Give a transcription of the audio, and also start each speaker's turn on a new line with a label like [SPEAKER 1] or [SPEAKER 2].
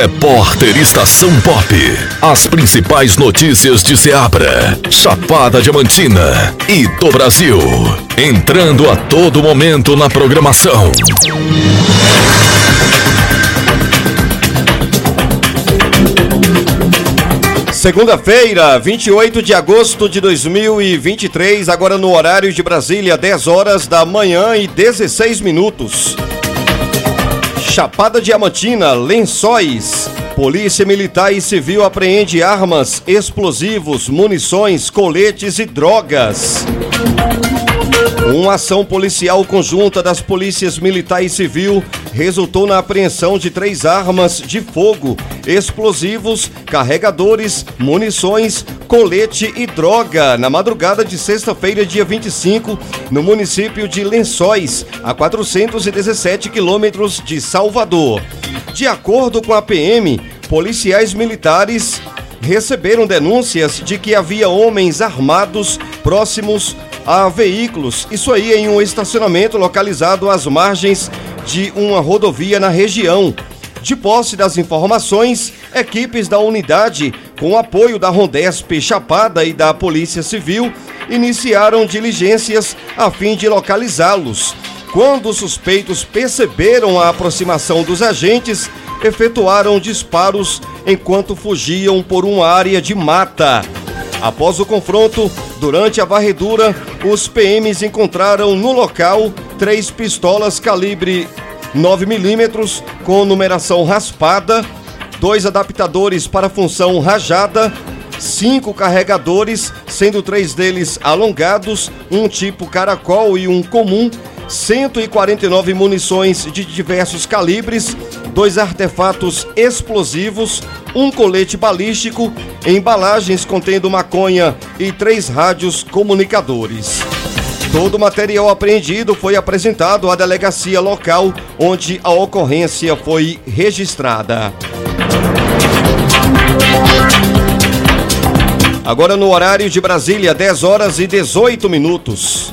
[SPEAKER 1] Repórter Estação Pop. As principais notícias de Ceabra, Chapada Diamantina e do Brasil. Entrando a todo momento na programação.
[SPEAKER 2] Segunda-feira, 28 de agosto de 2023, agora no horário de Brasília, 10 horas da manhã e 16 minutos. Chapada Diamantina, Lençóis. Polícia Militar e Civil apreende armas, explosivos, munições, coletes e drogas. Uma ação policial conjunta das polícias militar e civil resultou na apreensão de três armas de fogo, explosivos, carregadores, munições, colete e droga na madrugada de sexta-feira, dia 25, no município de Lençóis, a 417 quilômetros de Salvador. De acordo com a PM, policiais militares receberam denúncias de que havia homens armados próximos a veículos, isso aí em um estacionamento localizado às margens de uma rodovia na região. De posse das informações, equipes da unidade, com apoio da Rondesp Chapada e da Polícia Civil, iniciaram diligências a fim de localizá-los. Quando os suspeitos perceberam a aproximação dos agentes, efetuaram disparos enquanto fugiam por uma área de mata. Após o confronto, durante a varredura, os PMs encontraram no local três pistolas calibre 9mm com numeração raspada, dois adaptadores para função rajada, cinco carregadores, sendo três deles alongados, um tipo caracol e um comum, 149 munições de diversos calibres, dois artefatos explosivos, um colete balístico, embalagens contendo maconha e três rádios comunicadores. Todo o material apreendido foi apresentado à delegacia local onde a ocorrência foi registrada. Agora no horário de Brasília, 10 horas e 18 minutos.